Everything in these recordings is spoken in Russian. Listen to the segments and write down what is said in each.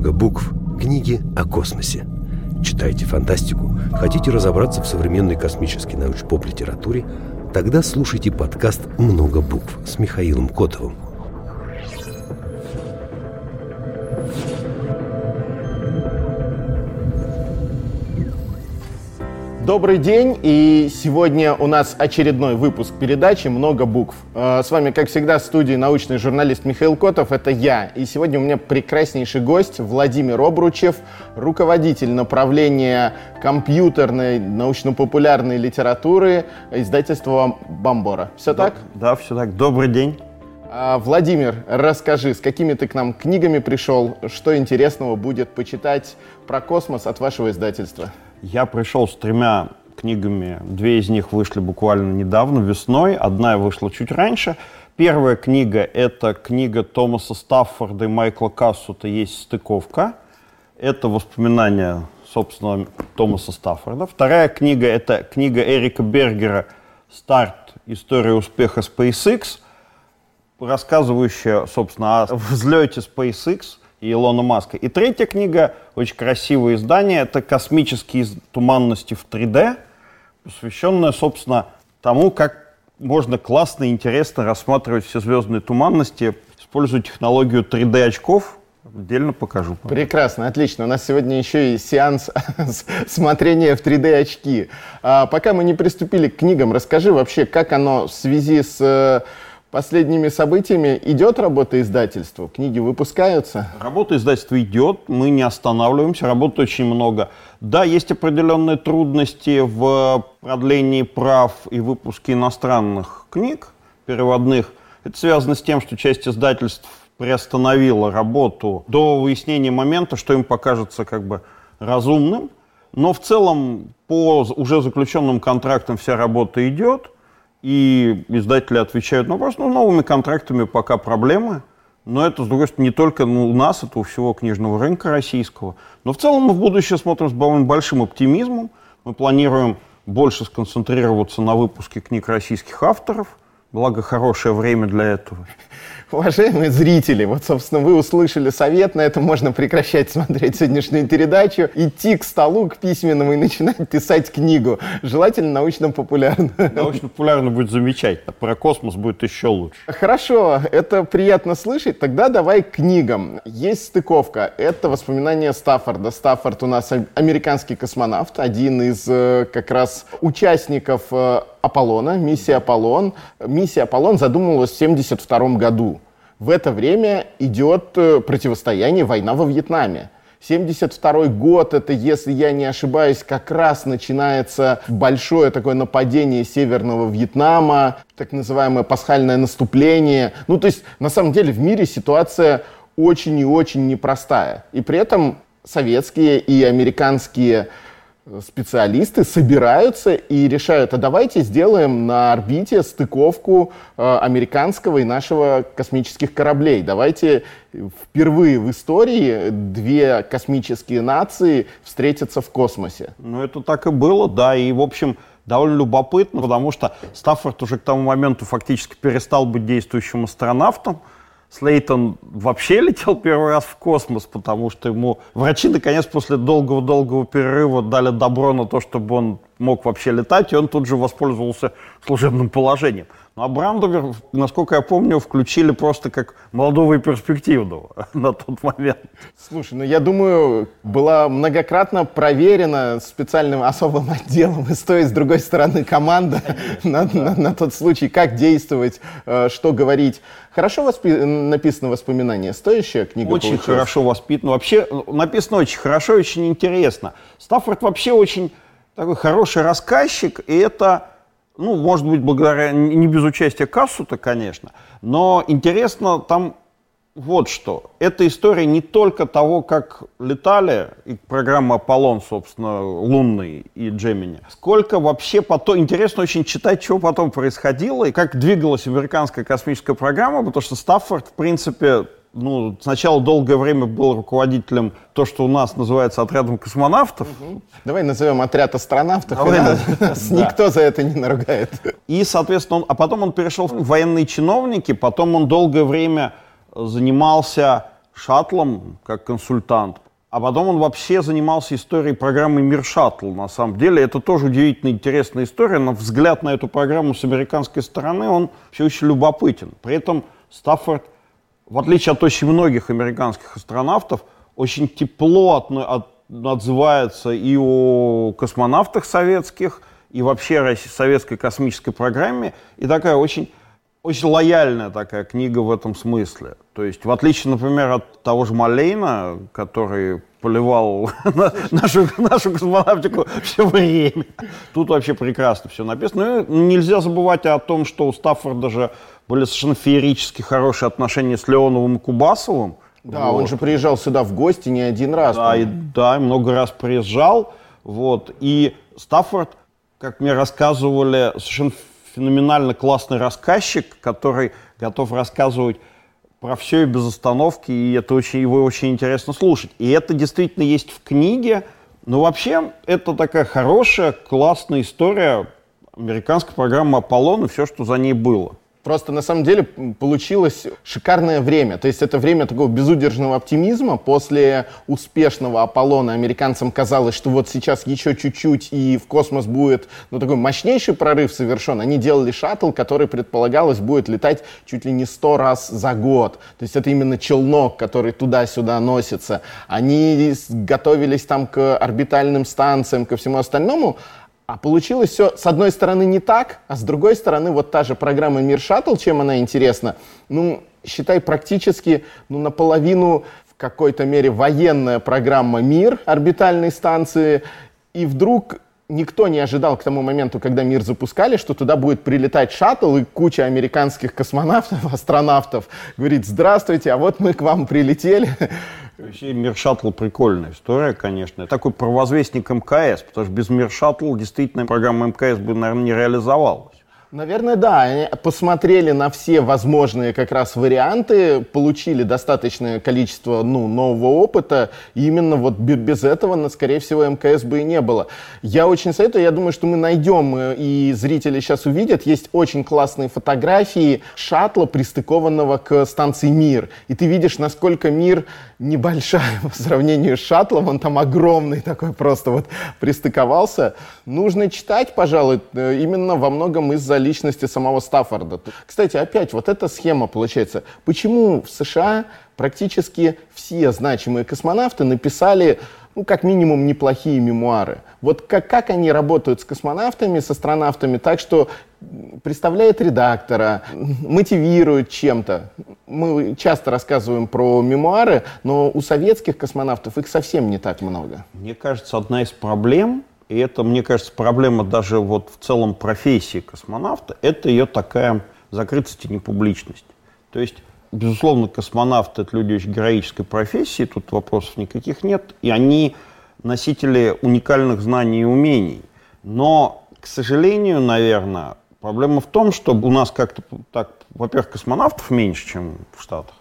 много букв. Книги о космосе. Читайте фантастику? Хотите разобраться в современной космической научно-поп-литературе? Тогда слушайте подкаст «Много букв» с Михаилом Котовым. Добрый день, и сегодня у нас очередной выпуск передачи «Много букв». Э, с вами, как всегда, в студии научный журналист Михаил Котов, это я. И сегодня у меня прекраснейший гость Владимир Обручев, руководитель направления компьютерной научно-популярной литературы издательства «Бомбора». Все да, так? Да, все так. Добрый день. А, Владимир, расскажи, с какими ты к нам книгами пришел, что интересного будет почитать про космос от вашего издательства? Я пришел с тремя книгами. Две из них вышли буквально недавно, весной. Одна вышла чуть раньше. Первая книга — это книга Томаса Стаффорда и Майкла Кассута «Есть стыковка». Это воспоминания, собственно, Томаса Стаффорда. Вторая книга — это книга Эрика Бергера «Старт. История успеха SpaceX», рассказывающая, собственно, о взлете SpaceX — и Илона Маска. И третья книга, очень красивое издание, это «Космические туманности в 3D», посвященная, собственно, тому, как можно классно и интересно рассматривать все звездные туманности, используя технологию 3D-очков, Отдельно покажу. Прекрасно, отлично. У нас сегодня еще и сеанс смотрения в 3D-очки. А, пока мы не приступили к книгам, расскажи вообще, как оно в связи с э, последними событиями идет работа издательства? Книги выпускаются? Работа издательства идет, мы не останавливаемся, работы очень много. Да, есть определенные трудности в продлении прав и выпуске иностранных книг, переводных. Это связано с тем, что часть издательств приостановила работу до выяснения момента, что им покажется как бы разумным. Но в целом по уже заключенным контрактам вся работа идет – и издатели отвечают на вопрос, ну, новыми контрактами пока проблемы. Но это, с другой стороны, не только ну, у нас, это у всего книжного рынка российского. Но в целом мы в будущее смотрим с большим оптимизмом. Мы планируем больше сконцентрироваться на выпуске книг российских авторов. Благо, хорошее время для этого. Уважаемые зрители, вот, собственно, вы услышали совет, на этом можно прекращать смотреть сегодняшнюю передачу, идти к столу, к письменному и начинать писать книгу. Желательно научно-популярно. Научно-популярно будет замечательно, про космос будет еще лучше. Хорошо, это приятно слышать. Тогда давай к книгам. Есть стыковка, это воспоминания Стаффорда. Стаффорд у нас американский космонавт, один из э, как раз участников э, Аполлона, миссия Аполлон. Миссия Аполлон задумывалась в 1972 году. В это время идет э, противостояние, война во Вьетнаме. 72 год, это, если я не ошибаюсь, как раз начинается большое такое нападение Северного Вьетнама, так называемое пасхальное наступление. Ну, то есть, на самом деле, в мире ситуация очень и очень непростая. И при этом советские и американские специалисты собираются и решают, а давайте сделаем на орбите стыковку э, американского и нашего космических кораблей. Давайте впервые в истории две космические нации встретятся в космосе. Ну, это так и было, да, и, в общем, довольно любопытно, потому что Стаффорд уже к тому моменту фактически перестал быть действующим астронавтом, Слейтон вообще летел первый раз в космос, потому что ему врачи наконец после долгого-долгого перерыва дали добро на то, чтобы он мог вообще летать, и он тут же воспользовался служебным положением. Ну, а Брандовер, насколько я помню, включили просто как молодого и перспективного на тот момент. Слушай, ну я думаю, была многократно проверена специальным особым отделом и с той, и с другой стороны команда на, на, на тот случай, как действовать, э, что говорить. Хорошо воспи- написано воспоминание, стоящая книга Очень получилась? хорошо воспитано. Вообще написано очень хорошо, очень интересно. Стаффорд вообще очень такой хороший рассказчик, и это ну, может быть, благодаря, не без участия Кассута, конечно, но интересно там вот что. Это история не только того, как летали, и программа «Аполлон», собственно, лунный и Джемини, сколько вообще потом... Интересно очень читать, что потом происходило, и как двигалась американская космическая программа, потому что Стаффорд, в принципе, ну, сначала долгое время был руководителем то, что у нас называется отрядом космонавтов. Угу. Давай назовем отряд астронавтов, Давай, нас да. никто за это не наругает. И, соответственно, он, а потом он перешел в военные чиновники, потом он долгое время занимался шаттлом как консультант. А потом он вообще занимался историей программы «Мир Шаттл». На самом деле это тоже удивительно интересная история, но взгляд на эту программу с американской стороны, он все еще любопытен. При этом Стаффорд, в отличие от очень многих американских астронавтов, очень тепло от, от, отзывается и о космонавтах советских, и вообще о советской космической программе, и такая очень очень лояльная такая книга в этом смысле. То есть, в отличие, например, от того же Малейна, который поливал нашу, нашу космонавтику все время. Тут вообще прекрасно все написано. Ну, нельзя забывать о том, что у Стаффорда же были совершенно феерически хорошие отношения с Леоновым и Кубасовым. Да, вот. он же приезжал сюда в гости не один раз. Да, и, да, много раз приезжал. Вот. И Стаффорд, как мне рассказывали, совершенно феноменально классный рассказчик, который готов рассказывать про все и без остановки, и это очень, его очень интересно слушать. И это действительно есть в книге. Но вообще это такая хорошая, классная история американской программы «Аполлон» и все, что за ней было. Просто на самом деле получилось шикарное время. То есть это время такого безудержного оптимизма. После успешного Аполлона американцам казалось, что вот сейчас еще чуть-чуть и в космос будет ну, такой мощнейший прорыв совершен. Они делали шаттл, который предполагалось будет летать чуть ли не сто раз за год. То есть это именно челнок, который туда-сюда носится. Они готовились там к орбитальным станциям, ко всему остальному. А получилось все, с одной стороны, не так, а с другой стороны, вот та же программа «Мир Шаттл», чем она интересна, ну, считай, практически ну, наполовину в какой-то мере военная программа «Мир» орбитальной станции, и вдруг никто не ожидал к тому моменту, когда мир запускали, что туда будет прилетать шаттл и куча американских космонавтов, астронавтов. Говорит, здравствуйте, а вот мы к вам прилетели, Вообще Мир Шаттл прикольная история, конечно. Такой провозвестник МКС, потому что без Мир Шаттл действительно программа МКС бы, наверное, не реализовалась. Наверное, да. Они посмотрели на все возможные как раз варианты, получили достаточное количество ну, нового опыта. И именно вот без этого, скорее всего, МКС бы и не было. Я очень советую, я думаю, что мы найдем, э, и зрители сейчас увидят, есть очень классные фотографии шаттла, пристыкованного к станции «Мир». И ты видишь, насколько «Мир» небольшая по сравнению с шаттлом, он там огромный такой просто вот пристыковался. Нужно читать, пожалуй, э, именно во многом из-за личности самого Стаффорда. Кстати, опять вот эта схема получается. Почему в США практически все значимые космонавты написали ну, как минимум, неплохие мемуары. Вот как, как они работают с космонавтами, с астронавтами, так что представляет редактора, мотивирует чем-то. Мы часто рассказываем про мемуары, но у советских космонавтов их совсем не так много. Мне кажется, одна из проблем и это, мне кажется, проблема даже вот в целом профессии космонавта, это ее такая закрытость и непубличность. То есть, безусловно, космонавты — это люди очень героической профессии, тут вопросов никаких нет, и они носители уникальных знаний и умений. Но, к сожалению, наверное, проблема в том, что у нас как-то так, во-первых, космонавтов меньше, чем в Штатах,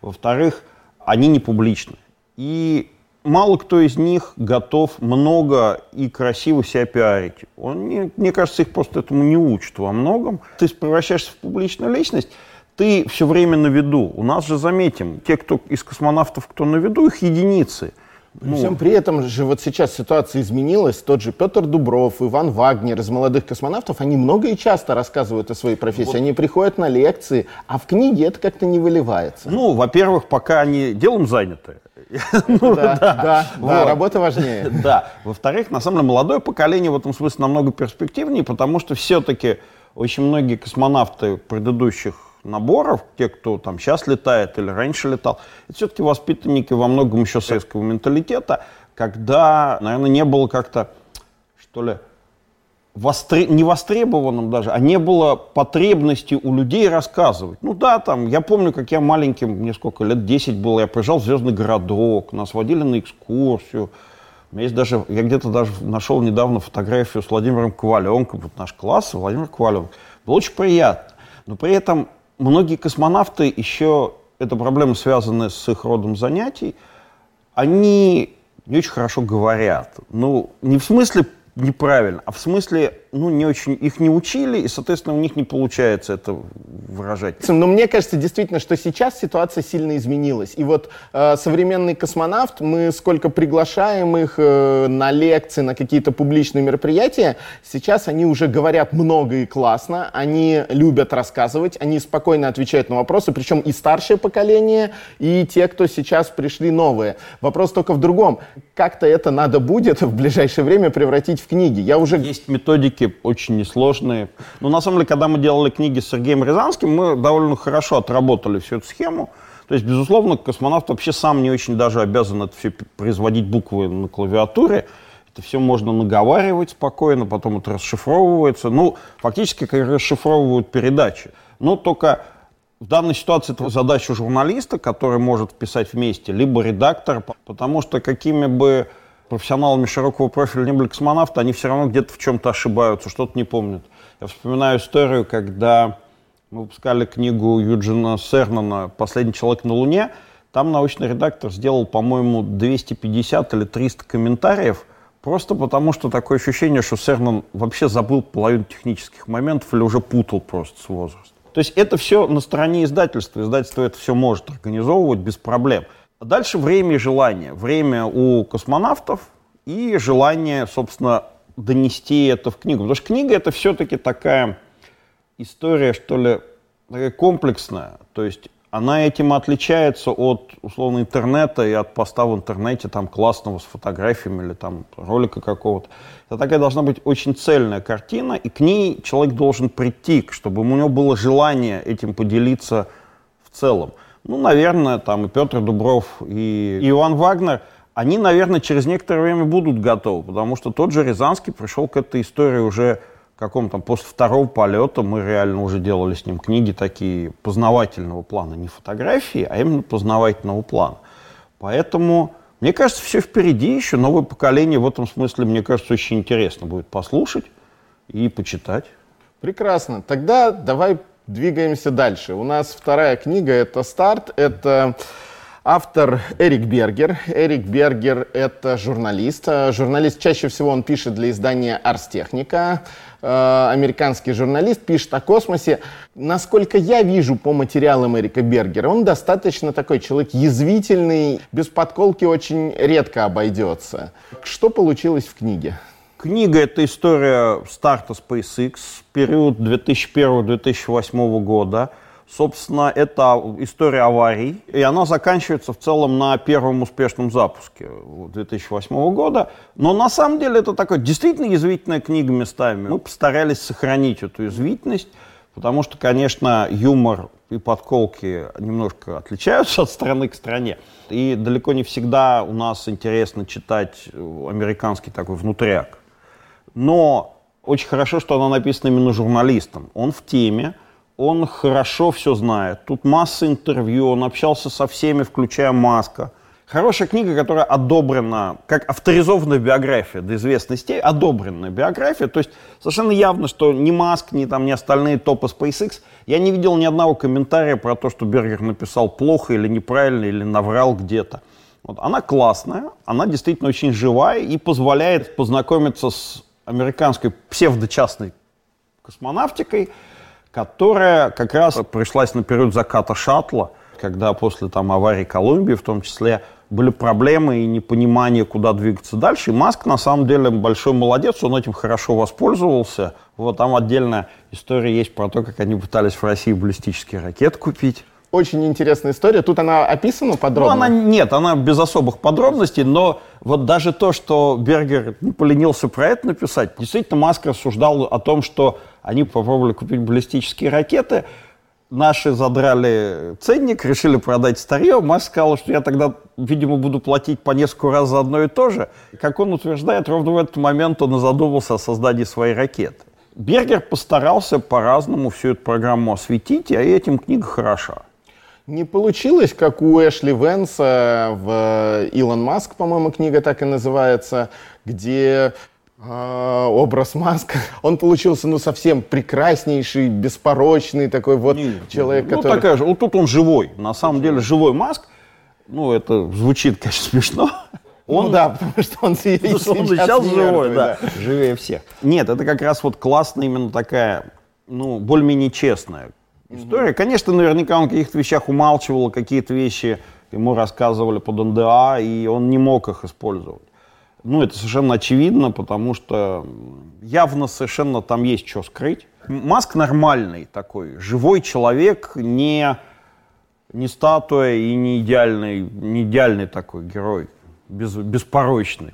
во-вторых, они не публичны. И мало кто из них готов много и красиво себя пиарить. Он, не, мне кажется, их просто этому не учат во многом. Ты превращаешься в публичную личность, ты все время на виду. У нас же, заметим, те, кто из космонавтов, кто на виду, их единицы. Ну, Всем при этом же вот сейчас ситуация изменилась. Тот же Петр Дубров, Иван Вагнер из молодых космонавтов, они много и часто рассказывают о своей профессии. Вот. Они приходят на лекции, а в книге это как-то не выливается. Ну, во-первых, пока они делом заняты. Ну, да, да, да, работа важнее. Да. Во-вторых, на самом деле, молодое поколение в этом смысле намного перспективнее, потому что все-таки очень многие космонавты предыдущих наборов, те, кто там сейчас летает или раньше летал, это все-таки воспитанники во многом еще советского менталитета, когда, наверное, не было как-то, что ли, востре... не востребованным даже, а не было потребности у людей рассказывать. Ну да, там, я помню, как я маленьким, мне сколько, лет 10 было, я приезжал в Звездный городок, нас водили на экскурсию. У меня есть даже, я где-то даже нашел недавно фотографию с Владимиром Коваленко, вот наш класс, Владимир Коваленко. Было очень приятно. Но при этом многие космонавты еще, эта проблема связана с их родом занятий, они не очень хорошо говорят. Ну, не в смысле неправильно, а в смысле ну, не очень, их не учили, и, соответственно, у них не получается это выражать. Но мне кажется действительно, что сейчас ситуация сильно изменилась. И вот э, современный космонавт, мы сколько приглашаем их э, на лекции, на какие-то публичные мероприятия, сейчас они уже говорят много и классно, они любят рассказывать, они спокойно отвечают на вопросы, причем и старшее поколение, и те, кто сейчас пришли новые. Вопрос только в другом. Как-то это надо будет в ближайшее время превратить в книги. Я уже... Есть методики очень несложные. Но на самом деле, когда мы делали книги с Сергеем Рязанским, мы довольно хорошо отработали всю эту схему. То есть, безусловно, космонавт вообще сам не очень даже обязан это все производить буквы на клавиатуре. Это все можно наговаривать спокойно, потом это расшифровывается. Ну, фактически, как расшифровывают передачи. Но только в данной ситуации это задача журналиста, который может писать вместе, либо редактор, потому что какими бы профессионалами широкого профиля не были космонавты, они все равно где-то в чем-то ошибаются, что-то не помнят. Я вспоминаю историю, когда мы выпускали книгу Юджина Сернана «Последний человек на Луне», там научный редактор сделал, по-моему, 250 или 300 комментариев, просто потому что такое ощущение, что Сернан вообще забыл половину технических моментов или уже путал просто с возрастом. То есть это все на стороне издательства. Издательство это все может организовывать без проблем. А дальше время и желание. Время у космонавтов и желание, собственно, донести это в книгу. Потому что книга это все-таки такая история, что ли, такая комплексная. То есть она этим отличается от, условно, интернета и от поста в интернете, там, классного с фотографиями или там ролика какого-то. Это такая должна быть очень цельная картина, и к ней человек должен прийти, чтобы у него было желание этим поделиться в целом. Ну, наверное, там и Петр Дубров, и Иван Вагнер, они, наверное, через некоторое время будут готовы, потому что тот же Рязанский пришел к этой истории уже каком там после второго полета мы реально уже делали с ним книги такие познавательного плана, не фотографии, а именно познавательного плана. Поэтому, мне кажется, все впереди еще, новое поколение в этом смысле, мне кажется, очень интересно будет послушать и почитать. Прекрасно. Тогда давай двигаемся дальше. У нас вторая книга — это «Старт». Это Автор Эрик Бергер. Эрик Бергер — это журналист. Журналист чаще всего он пишет для издания «Арстехника». Э, американский журналист пишет о космосе. Насколько я вижу по материалам Эрика Бергера, он достаточно такой человек язвительный, без подколки очень редко обойдется. Что получилось в книге? Книга — это история старта SpaceX, период 2001-2008 года — Собственно, это история аварий, и она заканчивается в целом на первом успешном запуске 2008 года. Но на самом деле это такая действительно язвительная книга местами. Мы постарались сохранить эту язвительность, потому что, конечно, юмор и подколки немножко отличаются от страны к стране. И далеко не всегда у нас интересно читать американский такой внутряк. Но очень хорошо, что она написана именно журналистом. Он в теме, он хорошо все знает. Тут масса интервью, он общался со всеми, включая Маска. Хорошая книга, которая одобрена, как авторизованная биография до известной степени, одобренная биография. То есть совершенно явно, что ни Маск, ни, там, ни остальные топы SpaceX, я не видел ни одного комментария про то, что Бергер написал плохо или неправильно, или наврал где-то. Вот. Она классная, она действительно очень живая и позволяет познакомиться с американской псевдочастной космонавтикой, которая как раз пришлась на период заката шаттла, когда после там, аварии Колумбии в том числе были проблемы и непонимание, куда двигаться дальше. И Маск, на самом деле, большой молодец, он этим хорошо воспользовался. Вот там отдельная история есть про то, как они пытались в России баллистические ракеты купить. Очень интересная история. Тут она описана подробно? Ну, она, нет, она без особых подробностей, но вот даже то, что Бергер не поленился про это написать, действительно Маск рассуждал о том, что они попробовали купить баллистические ракеты, наши задрали ценник, решили продать старье. Маск сказал, что я тогда, видимо, буду платить по несколько раз за одно и то же. Как он утверждает, ровно в этот момент он и задумался о создании своей ракеты. Бергер постарался по-разному всю эту программу осветить, и этим книга хороша. Не получилось, как у Эшли Венса в Илон Маск, по-моему, книга так и называется, где а, образ Маска, он получился, ну, совсем прекраснейший, беспорочный такой вот не, человек, ну, который... такая же, вот тут он живой, на самом деле живой Маск, ну, это звучит, конечно, смешно. Он, ну да, потому что он, потому что он сейчас живой, да, да, живее всех. Нет, это как раз вот классно именно такая, ну, более-менее честная история. Конечно, наверняка он в каких-то вещах умалчивал, какие-то вещи ему рассказывали под НДА, и он не мог их использовать. Ну, это совершенно очевидно, потому что явно совершенно там есть что скрыть. Маск нормальный такой, живой человек, не, не статуя и не идеальный, не идеальный такой герой, без, беспорочный.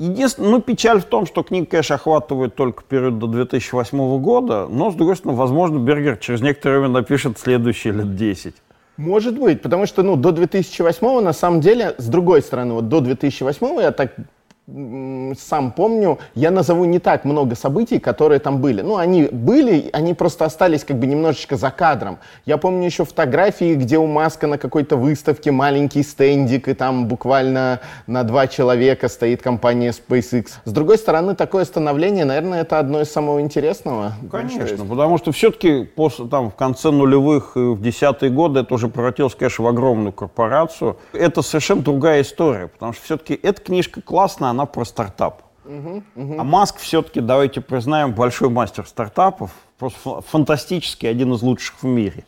Единственное, ну, печаль в том, что книга, конечно, охватывает только период до 2008 года, но, с другой стороны, возможно, Бергер через некоторое время напишет следующие лет 10. Может быть, потому что, ну, до 2008 на самом деле, с другой стороны, вот до 2008 я так сам помню, я назову не так много событий, которые там были. Ну, они были, они просто остались как бы немножечко за кадром. Я помню еще фотографии, где у Маска на какой-то выставке маленький стендик, и там буквально на два человека стоит компания SpaceX. С другой стороны, такое становление, наверное, это одно из самого интересного. Конечно, потому что все-таки после, там, в конце нулевых в десятые годы это уже превратилось, конечно, в огромную корпорацию. Это совершенно другая история, потому что все-таки эта книжка классная, она про стартап. Угу, угу. А Маск все-таки, давайте признаем, большой мастер стартапов, просто фантастический, один из лучших в мире.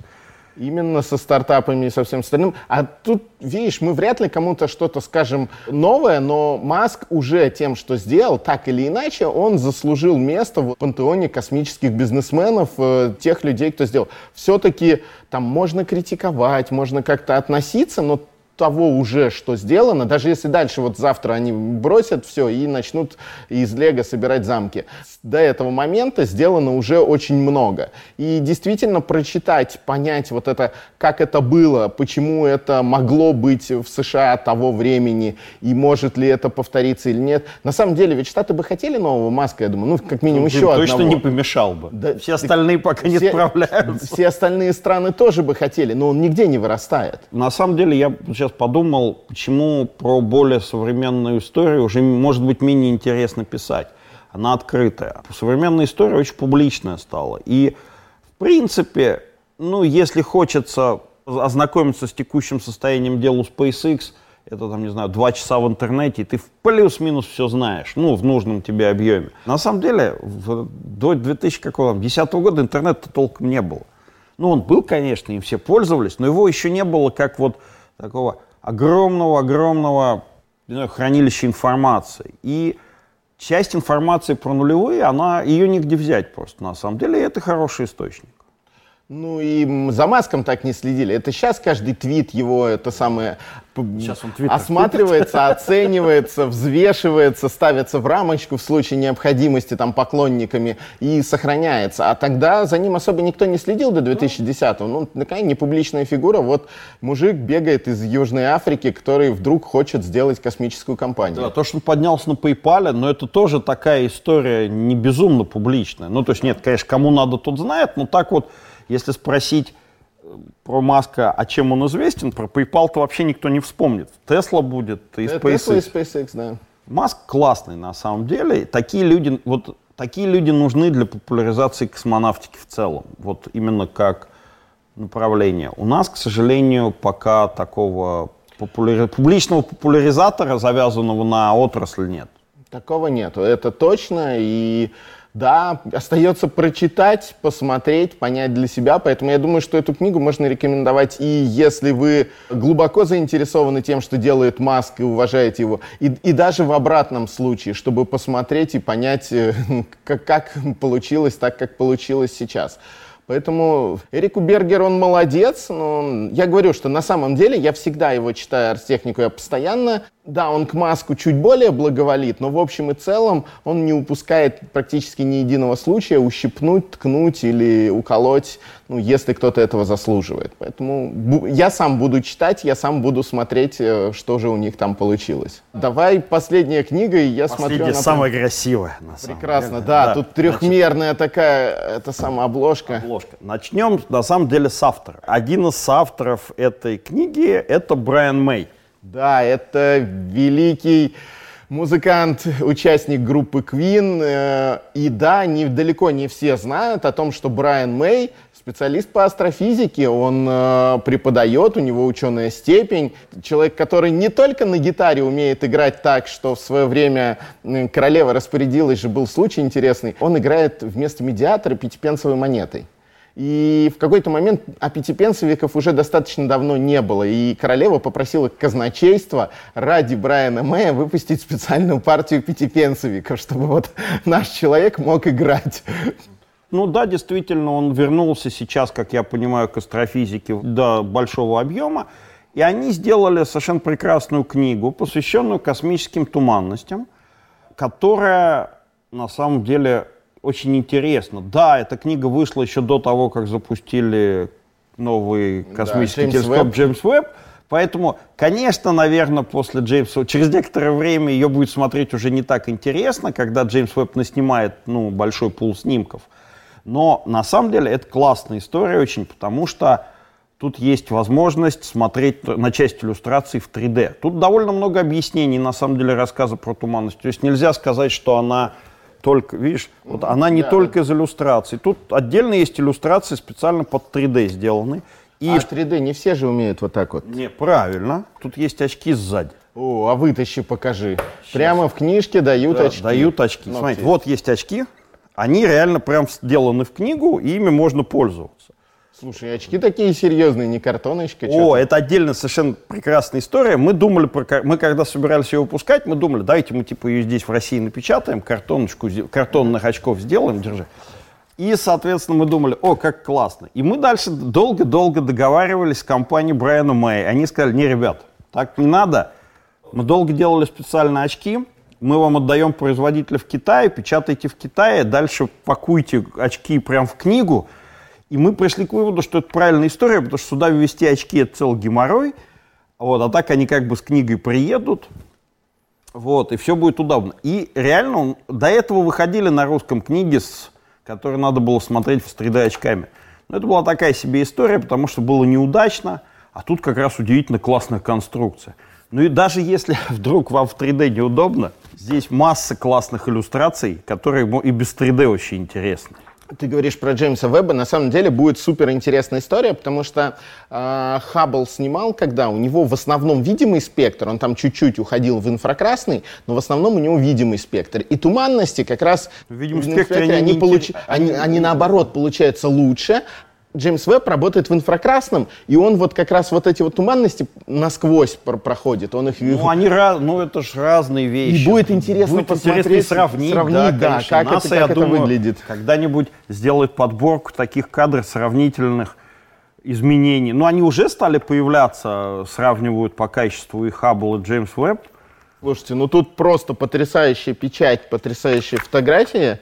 Именно со стартапами и со всем остальным. А тут, видишь, мы вряд ли кому-то что-то скажем новое, но Маск уже тем, что сделал, так или иначе, он заслужил место в пантеоне космических бизнесменов, э, тех людей, кто сделал. Все-таки там можно критиковать, можно как-то относиться, но того уже, что сделано, даже если дальше вот завтра они бросят все и начнут из Лего собирать замки. До этого момента сделано уже очень много. И действительно прочитать, понять вот это, как это было, почему это могло быть в США того времени, и может ли это повториться или нет. На самом деле, ведь Штаты бы хотели нового Маска, я думаю, ну, как минимум ну, еще точно одного. Точно не помешал бы. Да, все остальные пока все, не справляются. Все остальные страны тоже бы хотели, но он нигде не вырастает. На самом деле, я сейчас подумал, почему про более современную историю уже может быть менее интересно писать. Она открытая. Современная история очень публичная стала. И, в принципе, ну, если хочется ознакомиться с текущим состоянием дел у SpaceX, это, там, не знаю, два часа в интернете, и ты плюс-минус все знаешь, ну, в нужном тебе объеме. На самом деле, в, до 2010 года интернета толком не было. Ну, он был, конечно, им все пользовались, но его еще не было как вот такого огромного-огромного хранилища информации. И часть информации про нулевые, она, ее нигде взять просто, на самом деле, и это хороший источник. Ну и за Маском так не следили. Это сейчас каждый твит его, это самое, сейчас он осматривается, оценивается, взвешивается, ставится в рамочку в случае необходимости там поклонниками и сохраняется. А тогда за ним особо никто не следил до 2010-го. Ну, такая непубличная фигура. Вот мужик бегает из Южной Африки, который вдруг хочет сделать космическую компанию. Да, то, что он поднялся на PayPal, но это тоже такая история не безумно публичная. Ну, то есть нет, конечно, кому надо, тот знает, но так вот если спросить э, про Маска, а чем он известен, про PayPal-то вообще никто не вспомнит. Тесла будет и SpaceX. Tesla и SpaceX, да. Маск классный на самом деле. Такие люди, вот такие люди нужны для популяризации космонавтики в целом. Вот именно как направление. У нас, к сожалению, пока такого популяри... публичного популяризатора, завязанного на отрасль, нет. Такого нету, это точно. И да, остается прочитать, посмотреть, понять для себя. Поэтому я думаю, что эту книгу можно рекомендовать и если вы глубоко заинтересованы тем, что делает Маск и уважаете его, и, и даже в обратном случае, чтобы посмотреть и понять, э, как, как получилось так, как получилось сейчас. Поэтому Эрику Бергер, он молодец. Но я говорю, что на самом деле я всегда его читаю архитехнику, я постоянно да, он к Маску чуть более благоволит, но в общем и целом он не упускает практически ни единого случая ущипнуть, ткнуть или уколоть, ну, если кто-то этого заслуживает. Поэтому я сам буду читать, я сам буду смотреть, э, что же у них там получилось. Давай последняя книга, и я Последняя смотрю... Последняя самая красивая, на самом Прекрасно, деле. да, да. Тут трехмерная Значит, такая, это самая обложка. Обложка. Начнем, на самом деле, с автора. Один из авторов этой книги — это Брайан Мэй. Да, это великий музыкант, участник группы Queen. Э, и да, не, далеко не все знают о том, что Брайан Мэй специалист по астрофизике, он э, преподает, у него ученая степень. Человек, который не только на гитаре умеет играть так, что в свое время королева распорядилась же, был случай интересный, он играет вместо медиатора пятипенсовой монетой. И в какой-то момент а пятипенсовиков уже достаточно давно не было. И королева попросила казначейство ради Брайана Мэя выпустить специальную партию пятипенсовиков, чтобы вот наш человек мог играть. Ну да, действительно, он вернулся сейчас, как я понимаю, к астрофизике до большого объема. И они сделали совершенно прекрасную книгу, посвященную космическим туманностям, которая на самом деле очень интересно. Да, эта книга вышла еще до того, как запустили новый космический да, Джеймс телескоп Веб. Джеймс Веб. Поэтому, конечно, наверное, после Джеймса, через некоторое время ее будет смотреть уже не так интересно, когда Джеймс Веб наснимает ну, большой пул снимков. Но на самом деле это классная история очень, потому что тут есть возможность смотреть на часть иллюстраций в 3D. Тут довольно много объяснений, на самом деле, рассказа про туманность. То есть нельзя сказать, что она только, видишь, вот она не да, только из иллюстраций. Тут отдельно есть иллюстрации специально под 3D сделаны. И... А 3D не все же умеют вот так вот. Не, правильно. Тут есть очки сзади. О, а вытащи, покажи. Сейчас. Прямо в книжке дают да, очки. Дают очки. Ну, Смотрите, вот есть очки. Они реально прям сделаны в книгу, и ими можно пользоваться. Слушай, очки такие серьезные, не картоночка. О, это отдельно совершенно прекрасная история. Мы думали, про, мы когда собирались ее выпускать, мы думали, давайте мы типа ее здесь в России напечатаем, картоночку, картонных очков сделаем, держи. И, соответственно, мы думали, о, как классно. И мы дальше долго-долго договаривались с компанией Брайана Мэй. Они сказали, не, ребят, так не надо. Мы долго делали специальные очки, мы вам отдаем производителя в Китае, печатайте в Китае, дальше пакуйте очки прямо в книгу – и мы пришли к выводу, что это правильная история, потому что сюда ввести очки – это целый геморрой. Вот, а так они как бы с книгой приедут, вот, и все будет удобно. И реально он, до этого выходили на русском книги, с, которые надо было смотреть с 3D-очками. Но это была такая себе история, потому что было неудачно, а тут как раз удивительно классная конструкция. Ну и даже если вдруг вам в 3D неудобно, здесь масса классных иллюстраций, которые и без 3D очень интересны ты говоришь про Джеймса Веба, на самом деле будет супер интересная история, потому что э, Хаббл снимал, когда у него в основном видимый спектр, он там чуть-чуть уходил в инфракрасный, но в основном у него видимый спектр. И туманности как раз в видимом спектре они, они, получ... они, они наоборот получаются лучше, Джеймс Веб работает в инфракрасном, и он вот как раз вот эти вот туманности насквозь про проходит. Он их... Ну, они раз, ну это же разные вещи. И будет интересно будет посмотреть, интересно сравнить, сравнить да, да как, НАСА, это, как это думаю, выглядит. Когда-нибудь сделает подборку таких кадров сравнительных изменений. Ну, они уже стали появляться, сравнивают по качеству и Хаббл, и Джеймс Веб. Слушайте, ну тут просто потрясающая печать, потрясающая фотография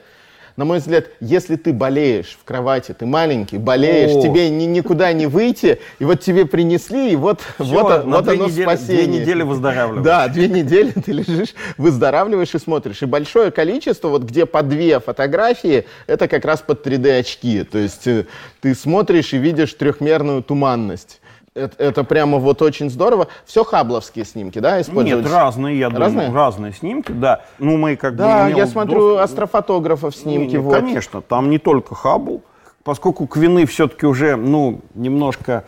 на мой взгляд, если ты болеешь в кровати, ты маленький, болеешь, О. тебе ни, никуда не выйти, и вот тебе принесли, и вот, Все, вот, вот оно недели, спасение. Две недели выздоравливаешь. Да, две недели ты лежишь, выздоравливаешь и смотришь. И большое количество, вот где по две фотографии, это как раз под 3D-очки. То есть э, ты смотришь и видишь трехмерную туманность. Это, это прямо вот очень здорово. Все хабловские снимки, да, используются? Нет, разные, я думаю, разные снимки, да. Ну, мы как да, бы... Да, я смотрю доступ... астрофотографов снимки, не, вот. Конечно, там не только Хаббл. Поскольку Квины все-таки уже, ну, немножко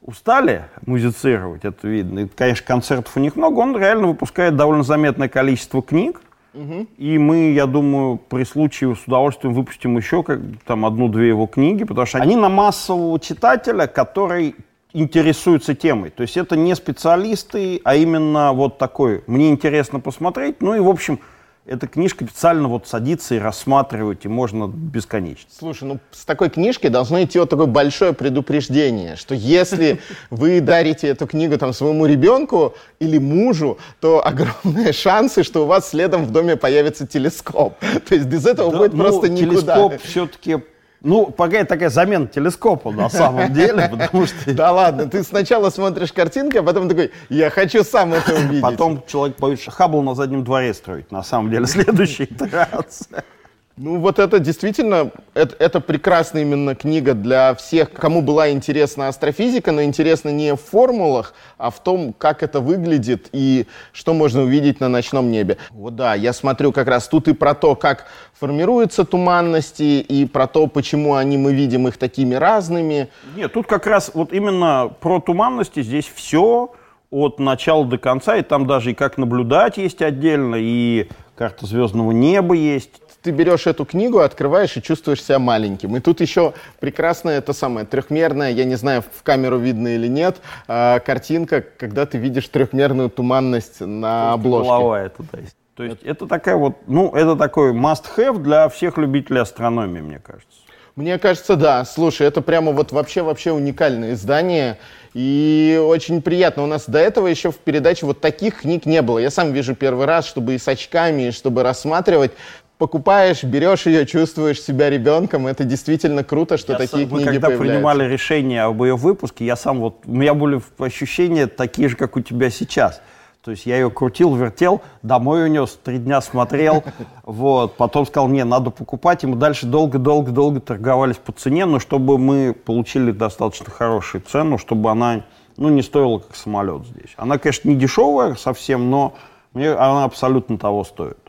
устали музицировать, это видно. И, конечно, концертов у них много. Он реально выпускает довольно заметное количество книг. Угу. И мы, я думаю, при случае с удовольствием выпустим еще как, там одну-две его книги, потому что они на массового читателя, который интересуются темой. То есть это не специалисты, а именно вот такой, мне интересно посмотреть. Ну и, в общем, эта книжка специально вот садится и рассматривать, и можно бесконечно. Слушай, ну с такой книжки должно идти вот такое большое предупреждение, что если вы дарите эту книгу там своему ребенку или мужу, то огромные шансы, что у вас следом в доме появится телескоп. То есть без этого будет ну, просто никуда. Телескоп все-таки ну, пока такая замена телескопа на самом деле, потому что... Да ладно, ты сначала смотришь картинки, а потом такой, я хочу сам это увидеть. Потом человек боится Хаббл на заднем дворе строить, на самом деле, следующая итерация. Ну вот это действительно, это, это прекрасная именно книга для всех, кому была интересна астрофизика, но интересна не в формулах, а в том, как это выглядит и что можно увидеть на ночном небе. Вот да, я смотрю как раз тут и про то, как формируются туманности, и про то, почему они, мы видим их такими разными. Нет, тут как раз вот именно про туманности здесь все от начала до конца, и там даже и как наблюдать есть отдельно, и карта звездного неба есть ты берешь эту книгу, открываешь и чувствуешь себя маленьким. И тут еще прекрасная это самое трехмерная, я не знаю, в камеру видно или нет, э, картинка, когда ты видишь трехмерную туманность на обложке. Голова это, да. То есть это... это такая вот, ну, это такой must-have для всех любителей астрономии, мне кажется. Мне кажется, да. Слушай, это прямо вот вообще-вообще уникальное издание. И очень приятно. У нас до этого еще в передаче вот таких книг не было. Я сам вижу первый раз, чтобы и с очками, и чтобы рассматривать покупаешь, берешь ее, чувствуешь себя ребенком. Это действительно круто, что я такие сам, книги когда появляются. принимали решение об ее выпуске, я сам вот, у меня были ощущения такие же, как у тебя сейчас. То есть я ее крутил, вертел, домой унес, три дня смотрел, вот, потом сказал, не, надо покупать, и мы дальше долго-долго-долго торговались по цене, но чтобы мы получили достаточно хорошую цену, чтобы она, ну, не стоила как самолет здесь. Она, конечно, не дешевая совсем, но мне она абсолютно того стоит.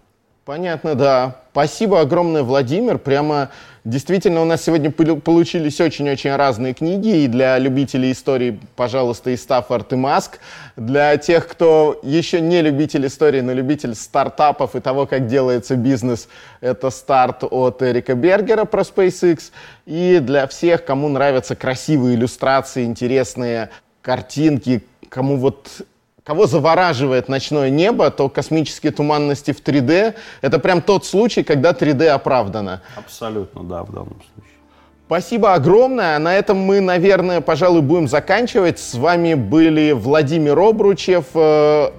Понятно, да. Спасибо огромное, Владимир. Прямо действительно у нас сегодня получились очень-очень разные книги. И для любителей истории, пожалуйста, и Стаффорд, и Маск. Для тех, кто еще не любитель истории, но любитель стартапов и того, как делается бизнес, это старт от Эрика Бергера про SpaceX. И для всех, кому нравятся красивые иллюстрации, интересные картинки, кому вот кого завораживает ночное небо, то космические туманности в 3D — это прям тот случай, когда 3D оправдано. Абсолютно, да, в данном случае. Спасибо огромное. На этом мы, наверное, пожалуй, будем заканчивать. С вами были Владимир Обручев. Э,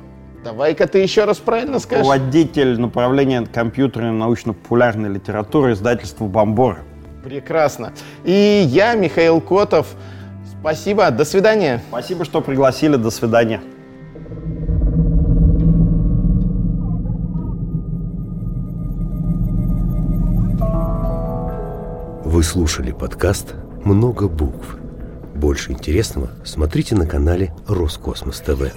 давай-ка ты еще раз правильно скажешь. Руководитель направления компьютерной научно-популярной литературы издательства «Бомбор». Прекрасно. И я, Михаил Котов. Спасибо. До свидания. Спасибо, что пригласили. До свидания. Вы слушали подкаст «Много букв». Больше интересного смотрите на канале «Роскосмос ТВ».